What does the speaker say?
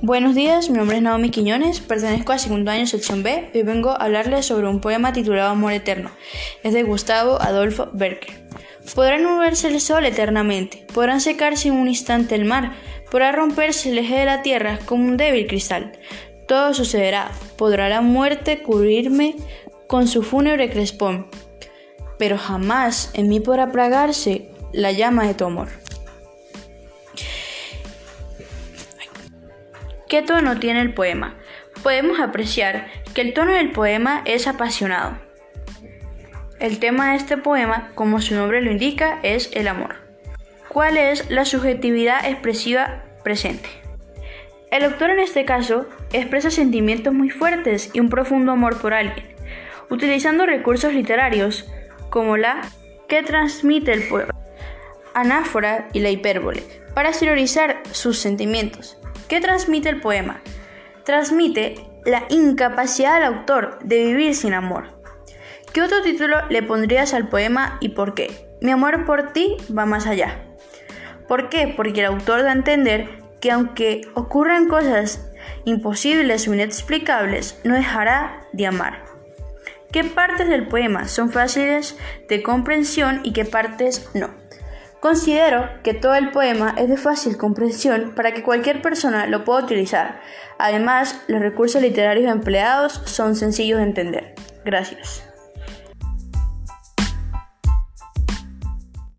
Buenos días, mi nombre es Naomi Quiñones, pertenezco a segundo año sección B y vengo a hablarles sobre un poema titulado Amor Eterno. Es de Gustavo Adolfo Berker. Podrán moverse el sol eternamente, podrán secarse en un instante el mar, podrá romperse el eje de la tierra como un débil cristal. Todo sucederá, podrá la muerte cubrirme con su fúnebre crespón, pero jamás en mí podrá apagarse la llama de tu amor. ¿Qué tono tiene el poema? Podemos apreciar que el tono del poema es apasionado. El tema de este poema, como su nombre lo indica, es el amor. ¿Cuál es la subjetividad expresiva presente? El autor en este caso expresa sentimientos muy fuertes y un profundo amor por alguien, utilizando recursos literarios como la que transmite el poema, anáfora y la hipérbole, para exteriorizar sus sentimientos. ¿Qué transmite el poema? Transmite la incapacidad del autor de vivir sin amor. ¿Qué otro título le pondrías al poema y por qué? Mi amor por ti va más allá. ¿Por qué? Porque el autor da a entender que aunque ocurran cosas imposibles o inexplicables, no dejará de amar. ¿Qué partes del poema son fáciles de comprensión y qué partes no? Considero que todo el poema es de fácil comprensión para que cualquier persona lo pueda utilizar. Además, los recursos literarios empleados son sencillos de entender. Gracias.